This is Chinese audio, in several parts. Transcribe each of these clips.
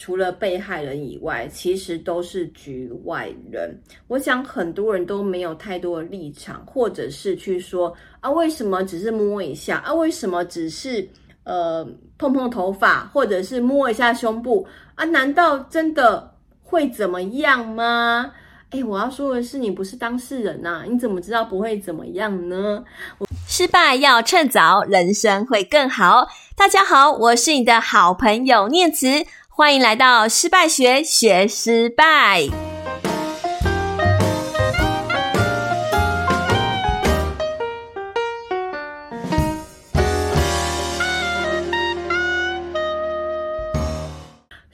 除了被害人以外，其实都是局外人。我想很多人都没有太多的立场，或者是去说啊，为什么只是摸一下啊？为什么只是呃碰碰头发，或者是摸一下胸部啊？难道真的会怎么样吗？诶，我要说的是，你不是当事人呐，你怎么知道不会怎么样呢？失败要趁早，人生会更好。大家好，我是你的好朋友念慈。欢迎来到失败学，学失败。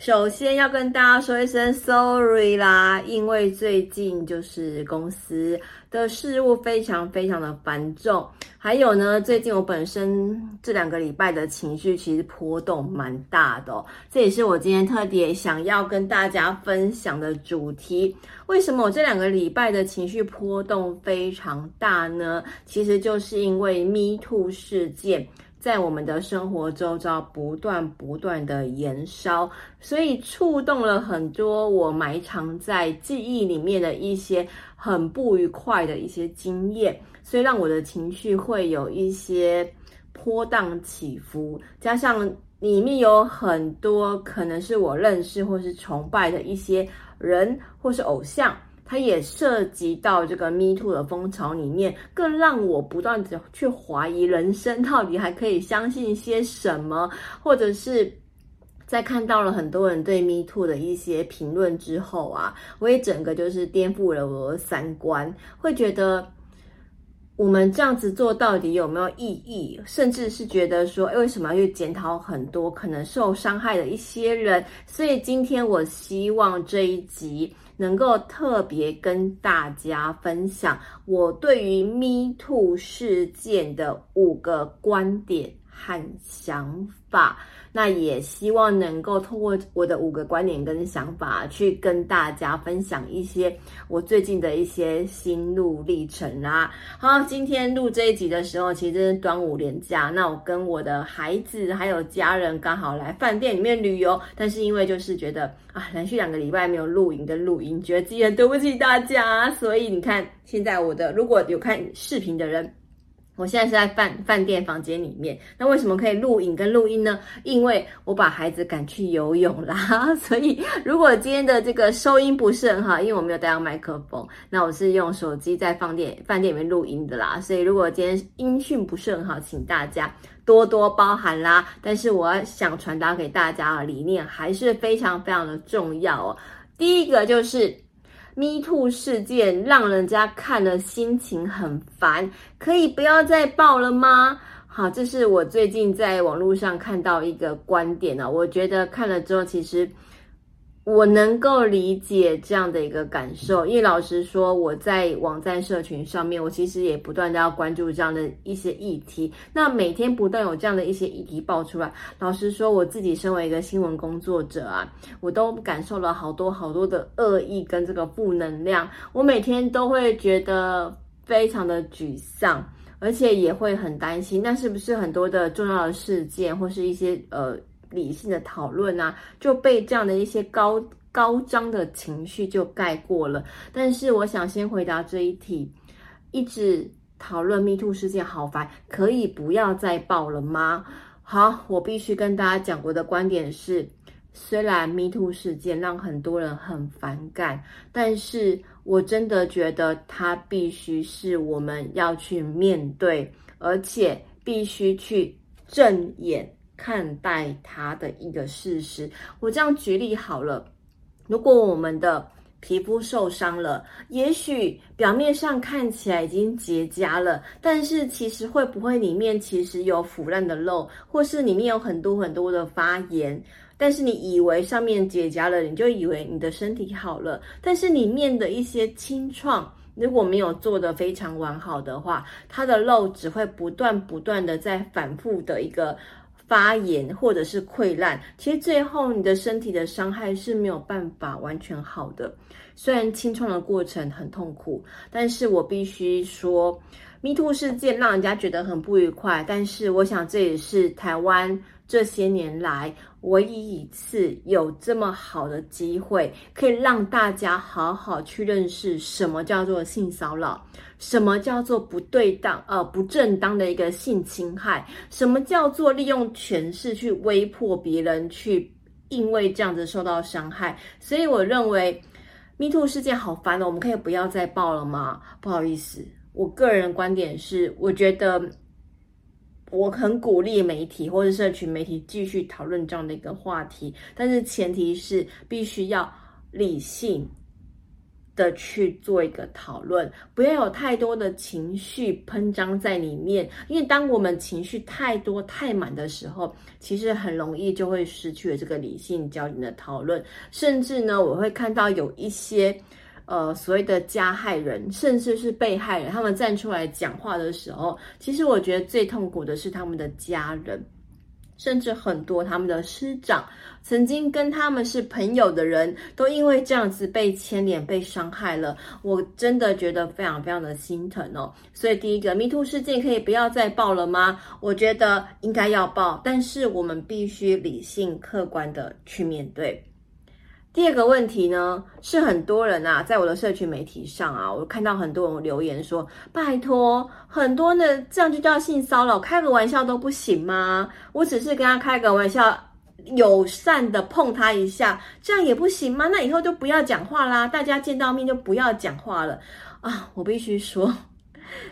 首先要跟大家说一声 sorry 啦，因为最近就是公司的事务非常非常的繁重，还有呢，最近我本身这两个礼拜的情绪其实波动蛮大的哦，这也是我今天特别想要跟大家分享的主题。为什么我这两个礼拜的情绪波动非常大呢？其实就是因为 Me Too 事件。在我们的生活周遭不断不断的延烧，所以触动了很多我埋藏在记忆里面的一些很不愉快的一些经验，所以让我的情绪会有一些波荡起伏，加上里面有很多可能是我认识或是崇拜的一些人或是偶像。它也涉及到这个 Me Too 的风潮里面，更让我不断的去怀疑人生到底还可以相信些什么，或者是在看到了很多人对 Me Too 的一些评论之后啊，我也整个就是颠覆了我的三观，会觉得我们这样子做到底有没有意义？甚至是觉得说，诶，为什么要去检讨很多可能受伤害的一些人？所以今天我希望这一集。能够特别跟大家分享我对于 Me Too 事件的五个观点和想法。那也希望能够通过我的五个观点跟想法，去跟大家分享一些我最近的一些心路历程啦。好，今天录这一集的时候，其实是端午连假，那我跟我的孩子还有家人刚好来饭店里面旅游，但是因为就是觉得啊，连续两个礼拜没有录影跟录音，觉得自己很对不起大家，所以你看现在我的如果有看视频的人。我现在是在饭饭店房间里面，那为什么可以录影跟录音呢？因为我把孩子赶去游泳啦，所以如果今天的这个收音不是很好，因为我没有带上麦克风，那我是用手机在饭店饭店里面录音的啦，所以如果今天音讯不是很好，请大家多多包涵啦。但是我想传达给大家的理念还是非常非常的重要哦。第一个就是。Me Too 事件让人家看了心情很烦，可以不要再报了吗？好，这是我最近在网络上看到一个观点呢，我觉得看了之后，其实。我能够理解这样的一个感受，因为老实说，我在网站社群上面，我其实也不断的要关注这样的一些议题。那每天不断有这样的一些议题爆出来，老实说，我自己身为一个新闻工作者啊，我都感受了好多好多的恶意跟这个负能量，我每天都会觉得非常的沮丧，而且也会很担心，那是不是很多的重要的事件或是一些呃。理性的讨论啊，就被这样的一些高高涨的情绪就盖过了。但是我想先回答这一题，一直讨论 Me Too 事件好烦，可以不要再报了吗？好，我必须跟大家讲，我的观点是，虽然 Me Too 事件让很多人很反感，但是我真的觉得它必须是我们要去面对，而且必须去正眼。看待它的一个事实，我这样举例好了。如果我们的皮肤受伤了，也许表面上看起来已经结痂了，但是其实会不会里面其实有腐烂的肉，或是里面有很多很多的发炎？但是你以为上面结痂了，你就以为你的身体好了，但是里面的一些清创如果没有做得非常完好的话，它的肉只会不断不断的在反复的一个。发炎或者是溃烂，其实最后你的身体的伤害是没有办法完全好的。虽然清创的过程很痛苦，但是我必须说，Me Too 事件让人家觉得很不愉快，但是我想这也是台湾这些年来唯一一次有这么好的机会，可以让大家好好去认识什么叫做性骚扰，什么叫做不对当、呃不正当的一个性侵害，什么叫做利用权势去威迫别人，去因为这样子受到伤害。所以我认为 Me Too 事件好烦哦，我们可以不要再报了吗？不好意思。我个人观点是，我觉得我很鼓励媒体或者社群媒体继续讨论这样的一个话题，但是前提是必须要理性的去做一个讨论，不要有太多的情绪喷张在里面，因为当我们情绪太多太满的时候，其实很容易就会失去了这个理性焦点的讨论，甚至呢，我会看到有一些。呃，所谓的加害人，甚至是被害人，他们站出来讲话的时候，其实我觉得最痛苦的是他们的家人，甚至很多他们的师长，曾经跟他们是朋友的人，都因为这样子被牵连、被伤害了。我真的觉得非常非常的心疼哦。所以，第一个迷途事件可以不要再报了吗？我觉得应该要报，但是我们必须理性、客观的去面对。第二个问题呢，是很多人啊，在我的社群媒体上啊，我看到很多人留言说：“拜托，很多的这样就叫性骚扰，开个玩笑都不行吗？我只是跟他开个玩笑，友善的碰他一下，这样也不行吗？那以后就不要讲话啦，大家见到面就不要讲话了啊！”我必须说。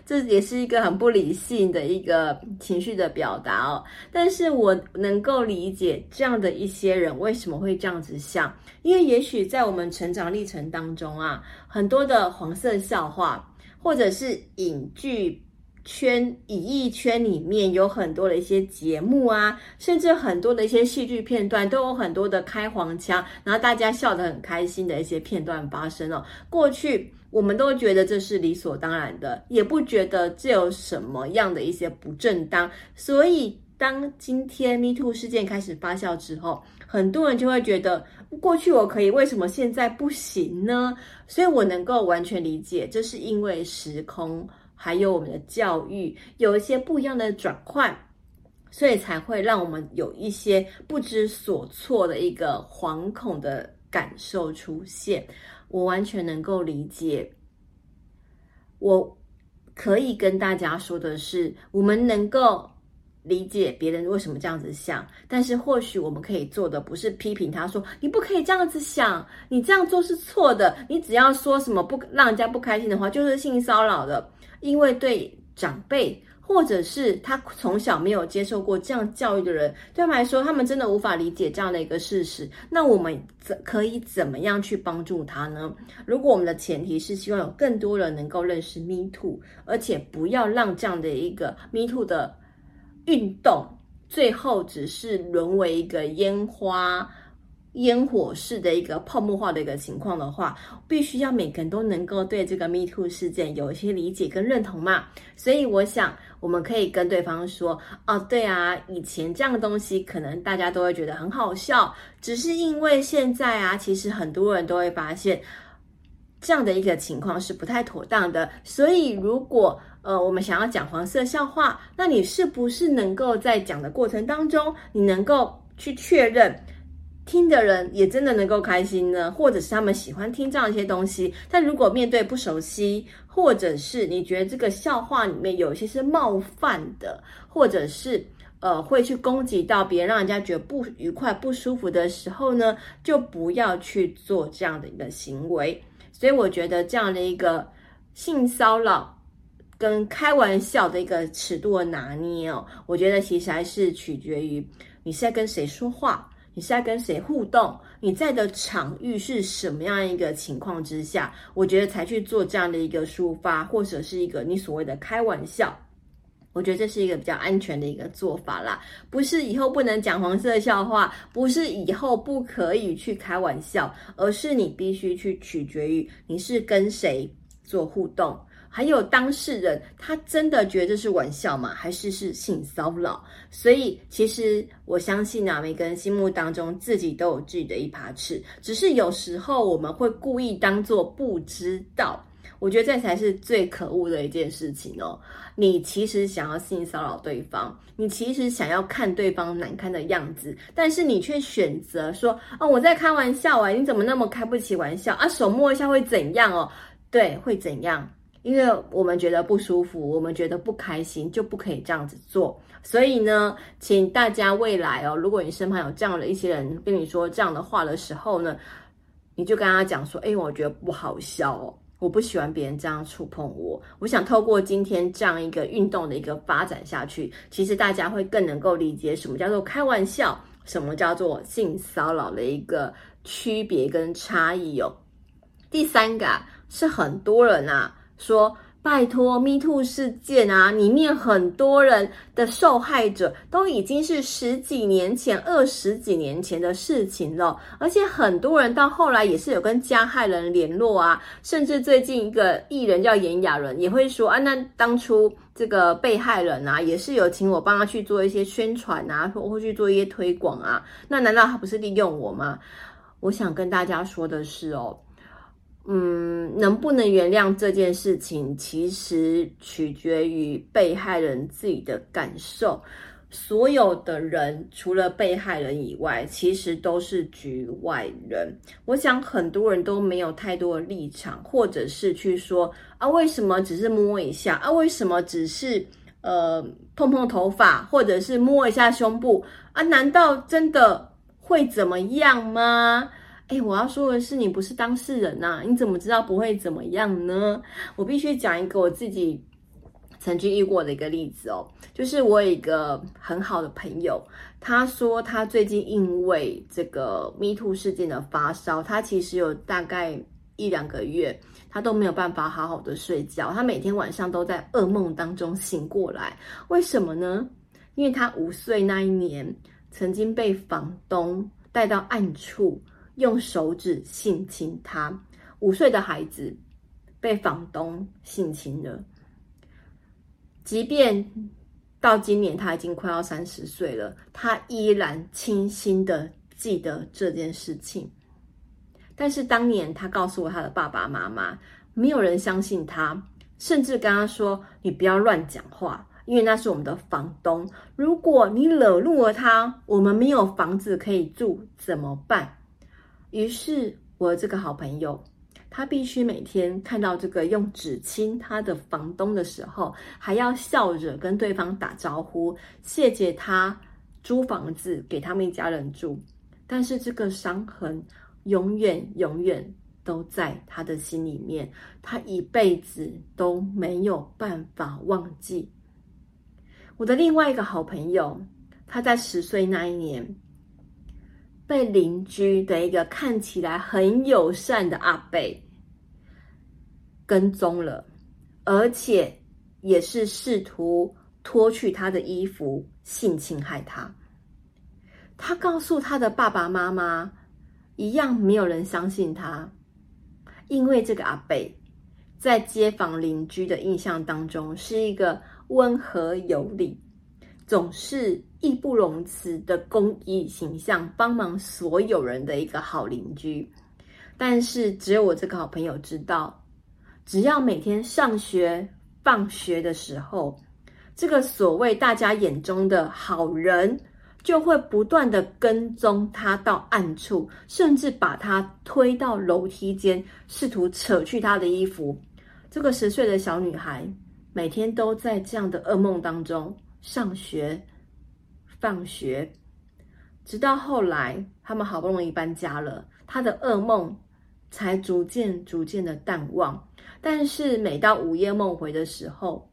这也是一个很不理性的一个情绪的表达哦，但是我能够理解这样的一些人为什么会这样子想，因为也许在我们成长历程当中啊，很多的黄色笑话，或者是影剧圈、演艺圈里面有很多的一些节目啊，甚至很多的一些戏剧片段，都有很多的开黄腔，然后大家笑得很开心的一些片段发生哦，过去。我们都觉得这是理所当然的，也不觉得这有什么样的一些不正当。所以，当今天 Me Too 事件开始发酵之后，很多人就会觉得，过去我可以，为什么现在不行呢？所以我能够完全理解，这是因为时空还有我们的教育有一些不一样的转换，所以才会让我们有一些不知所措的一个惶恐的感受出现。我完全能够理解。我可以跟大家说的是，我们能够理解别人为什么这样子想，但是或许我们可以做的不是批评他说，你不可以这样子想，你这样做是错的。你只要说什么不让人家不开心的话，就是性骚扰的。因为对长辈。或者是他从小没有接受过这样教育的人，对他们来说，他们真的无法理解这样的一个事实。那我们怎可以怎么样去帮助他呢？如果我们的前提是希望有更多人能够认识 Me Too，而且不要让这样的一个 Me Too 的运动最后只是沦为一个烟花。烟火式的一个泡沫化的一个情况的话，必须要每个人都能够对这个 Me Too 事件有一些理解跟认同嘛。所以我想，我们可以跟对方说：“哦，对啊，以前这样的东西可能大家都会觉得很好笑，只是因为现在啊，其实很多人都会发现这样的一个情况是不太妥当的。所以，如果呃我们想要讲黄色笑话，那你是不是能够在讲的过程当中，你能够去确认？”听的人也真的能够开心呢，或者是他们喜欢听这样一些东西。但如果面对不熟悉，或者是你觉得这个笑话里面有一些是冒犯的，或者是呃会去攻击到别人，让人家觉得不愉快、不舒服的时候呢，就不要去做这样的一个行为。所以我觉得这样的一个性骚扰跟开玩笑的一个尺度的拿捏哦，我觉得其实还是取决于你是在跟谁说话。你是在跟谁互动？你在的场域是什么样一个情况之下？我觉得才去做这样的一个抒发，或者是一个你所谓的开玩笑。我觉得这是一个比较安全的一个做法啦，不是以后不能讲黄色笑话，不是以后不可以去开玩笑，而是你必须去取决于你是跟谁做互动。还有当事人，他真的觉得这是玩笑吗？还是是性骚扰？所以，其实我相信啊，每个人心目当中自己都有自己的一把尺，只是有时候我们会故意当作不知道，我觉得这才是最可恶的一件事情哦。你其实想要性骚扰对方，你其实想要看对方难堪的样子，但是你却选择说：“哦，我在开玩笑啊，你怎么那么开不起玩笑啊？手摸一下会怎样哦？对，会怎样？因为我们觉得不舒服，我们觉得不开心，就不可以这样子做。所以呢，请大家未来哦，如果你身旁有这样的一些人跟你说这样的话的时候呢，你就跟他讲说：“哎，我觉得不好笑哦。”我不喜欢别人这样触碰我。我想透过今天这样一个运动的一个发展下去，其实大家会更能够理解什么叫做开玩笑，什么叫做性骚扰的一个区别跟差异哦。第三个啊，是很多人啊说。拜托，Me Too 事件啊，里面很多人的受害者都已经是十几年前、二十几年前的事情了，而且很多人到后来也是有跟加害人联络啊，甚至最近一个艺人叫炎亚纶也会说啊，那当初这个被害人啊，也是有请我帮他去做一些宣传啊，或或去做一些推广啊，那难道他不是利用我吗？我想跟大家说的是哦。嗯，能不能原谅这件事情，其实取决于被害人自己的感受。所有的人，除了被害人以外，其实都是局外人。我想很多人都没有太多的立场，或者是去说啊，为什么只是摸一下啊？为什么只是呃碰碰头发，或者是摸一下胸部啊？难道真的会怎么样吗？我要说的是，你不是当事人呐，你怎么知道不会怎么样呢？我必须讲一个我自己曾经遇过的一个例子哦，就是我有一个很好的朋友，他说他最近因为这个 Me Too 事件的发烧，他其实有大概一两个月，他都没有办法好好的睡觉，他每天晚上都在噩梦当中醒过来。为什么呢？因为他五岁那一年曾经被房东带到暗处。用手指性侵他，五岁的孩子被房东性侵了。即便到今年他已经快要三十岁了，他依然清晰的记得这件事情。但是当年他告诉我他的爸爸妈妈，没有人相信他，甚至跟他说：“你不要乱讲话，因为那是我们的房东。如果你惹怒了他，我们没有房子可以住，怎么办？”于是，我这个好朋友，他必须每天看到这个用纸亲他的房东的时候，还要笑着跟对方打招呼，谢谢他租房子给他们一家人住。但是，这个伤痕永远永远都在他的心里面，他一辈子都没有办法忘记。我的另外一个好朋友，他在十岁那一年。被邻居的一个看起来很友善的阿伯跟踪了，而且也是试图脱去他的衣服，性侵害他。他告诉他的爸爸妈妈，一样没有人相信他，因为这个阿伯在街坊邻居的印象当中是一个温和有礼。总是义不容辞的公益形象，帮忙所有人的一个好邻居。但是只有我这个好朋友知道，只要每天上学、放学的时候，这个所谓大家眼中的好人，就会不断的跟踪他到暗处，甚至把他推到楼梯间，试图扯去他的衣服。这个十岁的小女孩每天都在这样的噩梦当中。上学、放学，直到后来他们好不容易搬家了，他的噩梦才逐渐、逐渐的淡忘。但是每到午夜梦回的时候，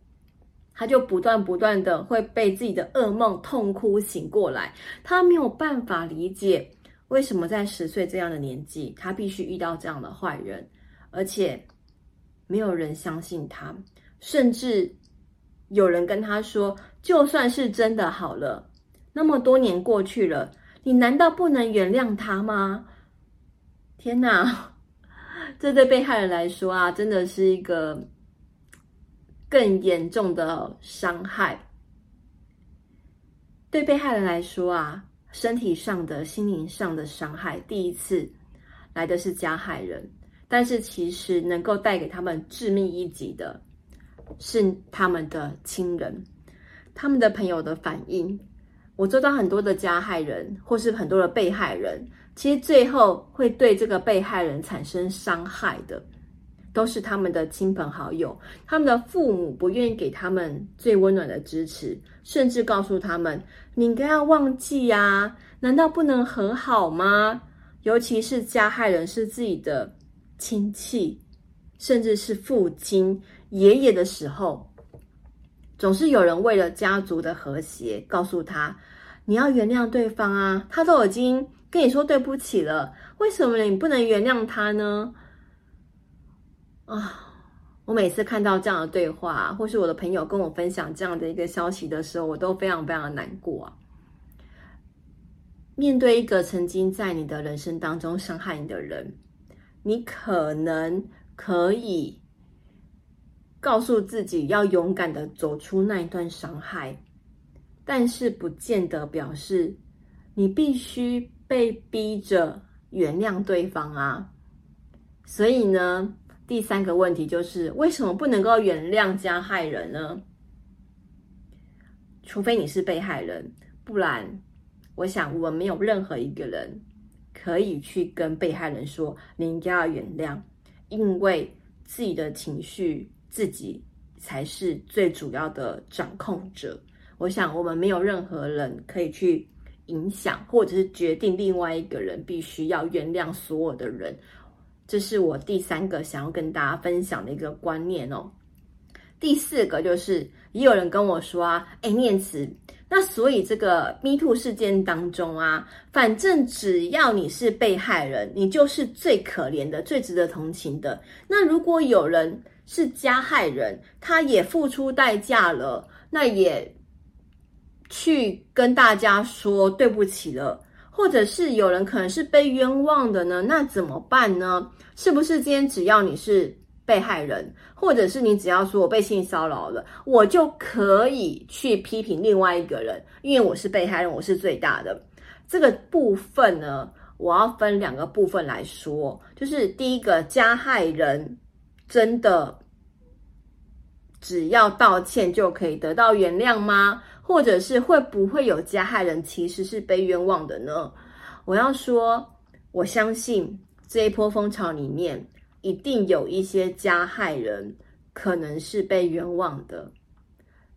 他就不断、不断的会被自己的噩梦痛哭醒过来。他没有办法理解为什么在十岁这样的年纪，他必须遇到这样的坏人，而且没有人相信他，甚至。有人跟他说：“就算是真的好了，那么多年过去了，你难道不能原谅他吗？”天哪，这对被害人来说啊，真的是一个更严重的伤害。对被害人来说啊，身体上的、心灵上的伤害，第一次来的是加害人。但是其实能够带给他们致命一击的，是他们的亲人、他们的朋友的反应。我做到很多的加害人，或是很多的被害人，其实最后会对这个被害人产生伤害的，都是他们的亲朋好友，他们的父母不愿意给他们最温暖的支持，甚至告诉他们：“你应该要忘记呀，难道不能和好吗？”尤其是加害人是自己的亲戚，甚至是父亲、爷爷的时候。总是有人为了家族的和谐，告诉他：“你要原谅对方啊，他都已经跟你说对不起了，为什么你不能原谅他呢？”啊，我每次看到这样的对话，或是我的朋友跟我分享这样的一个消息的时候，我都非常非常的难过啊。面对一个曾经在你的人生当中伤害你的人，你可能可以。告诉自己要勇敢的走出那一段伤害，但是不见得表示你必须被逼着原谅对方啊。所以呢，第三个问题就是为什么不能够原谅加害人呢？除非你是被害人，不然，我想我们没有任何一个人可以去跟被害人说你应该要原谅，因为自己的情绪。自己才是最主要的掌控者。我想，我们没有任何人可以去影响，或者是决定另外一个人必须要原谅所有的人。这是我第三个想要跟大家分享的一个观念哦。第四个就是，也有人跟我说啊，哎，念慈，那所以这个 Me Too 事件当中啊，反正只要你是被害人，你就是最可怜的、最值得同情的。那如果有人，是加害人，他也付出代价了，那也去跟大家说对不起了，或者是有人可能是被冤枉的呢？那怎么办呢？是不是今天只要你是被害人，或者是你只要说我被性骚扰了，我就可以去批评另外一个人，因为我是被害人，我是最大的。这个部分呢，我要分两个部分来说，就是第一个加害人。真的只要道歉就可以得到原谅吗？或者是会不会有加害人其实是被冤枉的呢？我要说，我相信这一波风潮里面一定有一些加害人可能是被冤枉的。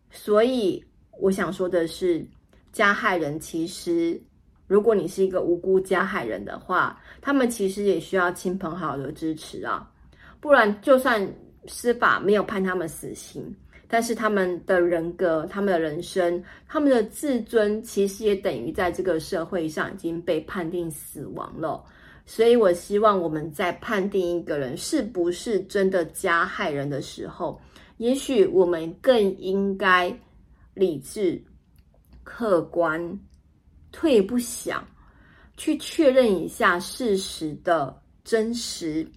所以我想说的是，加害人其实，如果你是一个无辜加害人的话，他们其实也需要亲朋好友的支持啊。不然，就算司法没有判他们死刑，但是他们的人格、他们的人生、他们的自尊，其实也等于在这个社会上已经被判定死亡了。所以，我希望我们在判定一个人是不是真的加害人的时候，也许我们更应该理智、客观，退一步想，去确认一下事实的真实。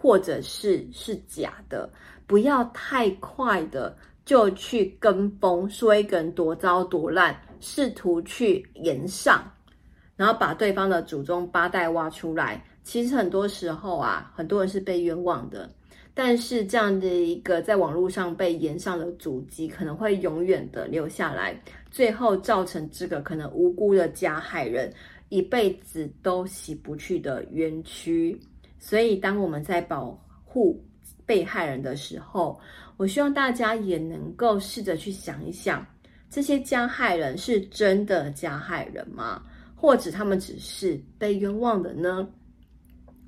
或者是是假的，不要太快的就去跟风，说一个人多糟多烂，试图去延上，然后把对方的祖宗八代挖出来。其实很多时候啊，很多人是被冤枉的，但是这样的一个在网络上被延上的足迹，可能会永远的留下来，最后造成这个可能无辜的加害人一辈子都洗不去的冤屈。所以，当我们在保护被害人的时候，我希望大家也能够试着去想一想：这些加害人是真的加害人吗？或者他们只是被冤枉的呢？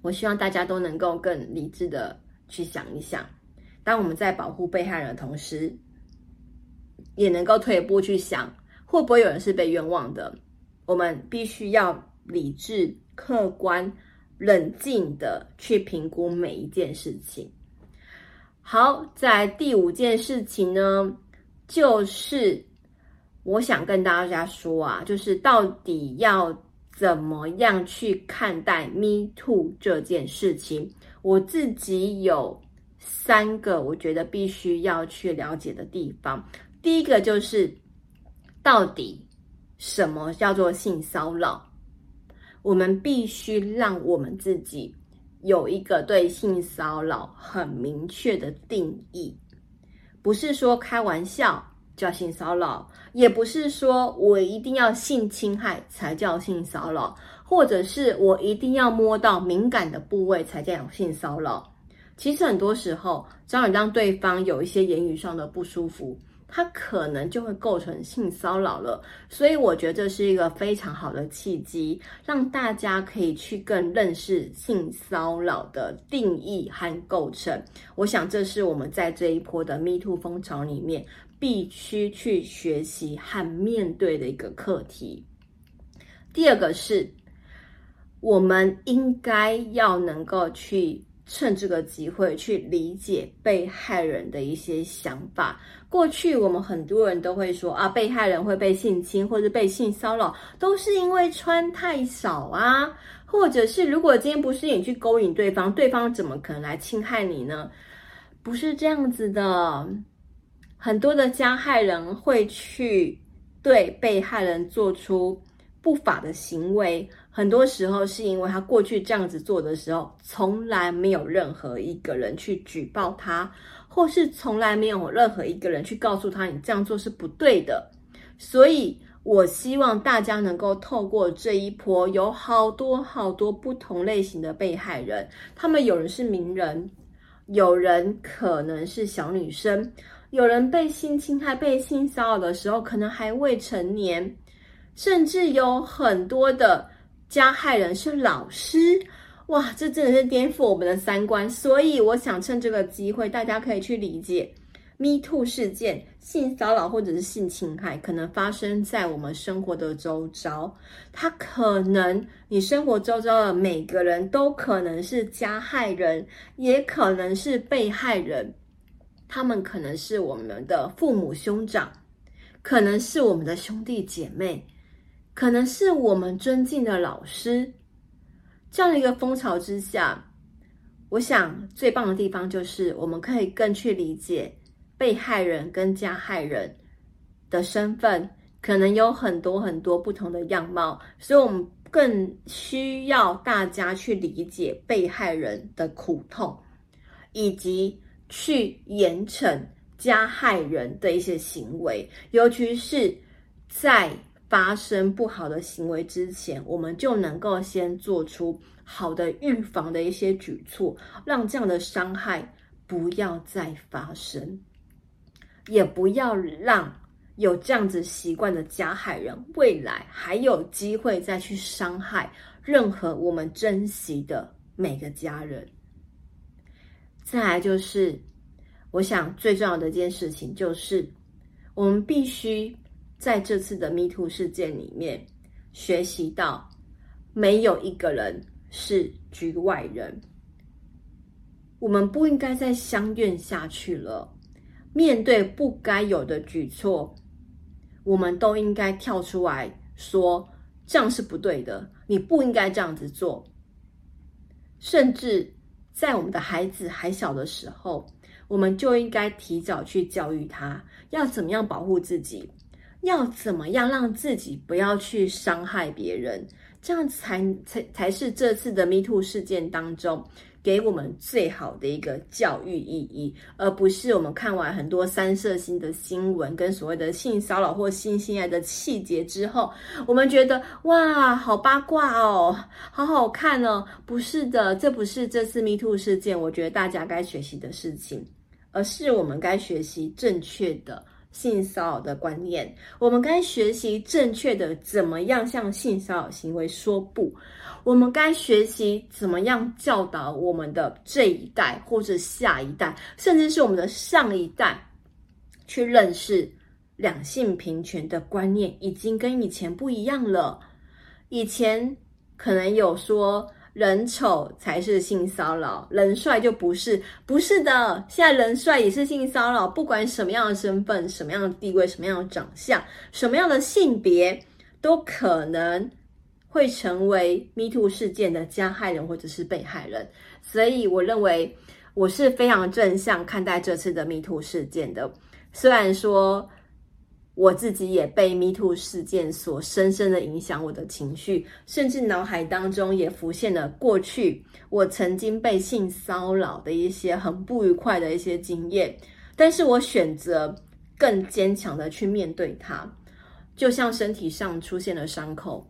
我希望大家都能够更理智的去想一想。当我们在保护被害人的同时，也能够退一步去想，会不会有人是被冤枉的？我们必须要理智、客观。冷静的去评估每一件事情。好，在第五件事情呢，就是我想跟大家说啊，就是到底要怎么样去看待 Me Too 这件事情。我自己有三个我觉得必须要去了解的地方。第一个就是，到底什么叫做性骚扰？我们必须让我们自己有一个对性骚扰很明确的定义，不是说开玩笑叫性骚扰，也不是说我一定要性侵害才叫性骚扰，或者是我一定要摸到敏感的部位才叫性骚扰。其实很多时候，只要你让对方有一些言语上的不舒服，他可能就会构成性骚扰了，所以我觉得这是一个非常好的契机，让大家可以去更认识性骚扰的定义和构成。我想这是我们在这一波的 Me Too 风潮里面必须去学习和面对的一个课题。第二个是，我们应该要能够去。趁这个机会去理解被害人的一些想法。过去我们很多人都会说啊，被害人会被性侵或者被性骚扰，都是因为穿太少啊，或者是如果今天不是你去勾引对方，对方怎么可能来侵害你呢？不是这样子的，很多的加害人会去对被害人做出不法的行为。很多时候是因为他过去这样子做的时候，从来没有任何一个人去举报他，或是从来没有任何一个人去告诉他你这样做是不对的。所以，我希望大家能够透过这一波，有好多好多不同类型的被害人，他们有人是名人，有人可能是小女生，有人被性侵害、被性骚扰的时候可能还未成年，甚至有很多的。加害人是老师，哇，这真的是颠覆我们的三观。所以我想趁这个机会，大家可以去理解，Me Too 事件、性骚扰或者是性侵害，可能发生在我们生活的周遭。他可能你生活周遭的每个人都可能是加害人，也可能是被害人。他们可能是我们的父母兄长，可能是我们的兄弟姐妹。可能是我们尊敬的老师，这样的一个风潮之下，我想最棒的地方就是我们可以更去理解被害人跟加害人的身份，可能有很多很多不同的样貌，所以我们更需要大家去理解被害人的苦痛，以及去严惩加害人的一些行为，尤其是在。发生不好的行为之前，我们就能够先做出好的预防的一些举措，让这样的伤害不要再发生，也不要让有这样子习惯的加害人未来还有机会再去伤害任何我们珍惜的每个家人。再来就是，我想最重要的一件事情就是，我们必须。在这次的 Me Too 事件里面，学习到没有一个人是局外人。我们不应该再相怨下去了。面对不该有的举措，我们都应该跳出来说：“这样是不对的，你不应该这样子做。”甚至在我们的孩子还小的时候，我们就应该提早去教育他要怎么样保护自己。要怎么样让自己不要去伤害别人，这样才才才是这次的 Me Too 事件当中给我们最好的一个教育意义，而不是我们看完很多三色心的新闻跟所谓的性骚扰或性侵害的细节之后，我们觉得哇，好八卦哦，好好看哦。不是的，这不是这次 Me Too 事件，我觉得大家该学习的事情，而是我们该学习正确的。性骚扰的观念，我们该学习正确的怎么样向性骚扰行为说不。我们该学习怎么样教导我们的这一代或者下一代，甚至是我们的上一代，去认识两性平权的观念已经跟以前不一样了。以前可能有说。人丑才是性骚扰，人帅就不是。不是的，现在人帅也是性骚扰。不管什么样的身份、什么样的地位、什么样的长相、什么样的性别，都可能会成为 Me Too 事件的加害人或者是被害人。所以，我认为我是非常正向看待这次的 Me Too 事件的。虽然说我自己也被 MeToo 事件所深深的影响我的情绪，甚至脑海当中也浮现了过去我曾经被性骚扰的一些很不愉快的一些经验。但是我选择更坚强的去面对它，就像身体上出现了伤口。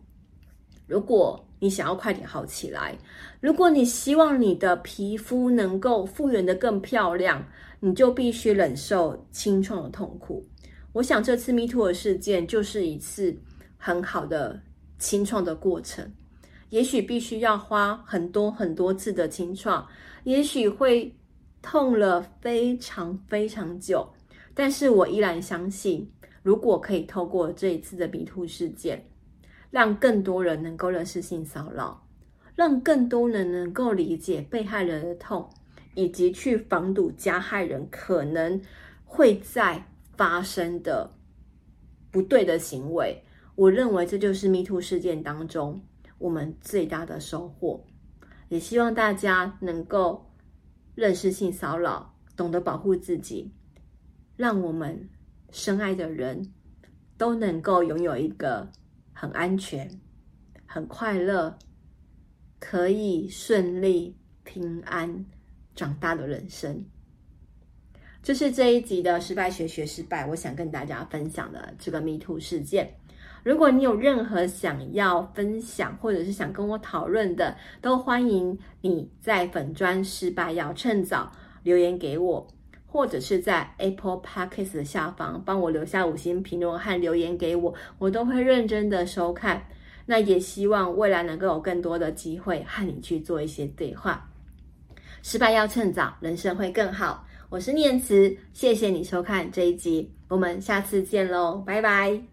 如果你想要快点好起来，如果你希望你的皮肤能够复原的更漂亮，你就必须忍受清创的痛苦。我想这次 MeToo 的事件就是一次很好的清创的过程，也许必须要花很多很多次的清创，也许会痛了非常非常久，但是我依然相信，如果可以透过这一次的 MeToo 事件，让更多人能够认识性骚扰，让更多人能够理解被害人的痛，以及去防堵加害人可能会在。发生的不对的行为，我认为这就是 MeToo 事件当中我们最大的收获。也希望大家能够认识性骚扰，懂得保护自己，让我们深爱的人都能够拥有一个很安全、很快乐、可以顺利平安长大的人生。这是这一集的失败学学失败，我想跟大家分享的这个 MeToo 事件。如果你有任何想要分享，或者是想跟我讨论的，都欢迎你在粉砖失败要趁早留言给我，或者是在 Apple Podcast 的下方帮我留下五星评论和留言给我，我都会认真的收看。那也希望未来能够有更多的机会和你去做一些对话。失败要趁早，人生会更好。我是念慈，谢谢你收看这一集，我们下次见喽，拜拜。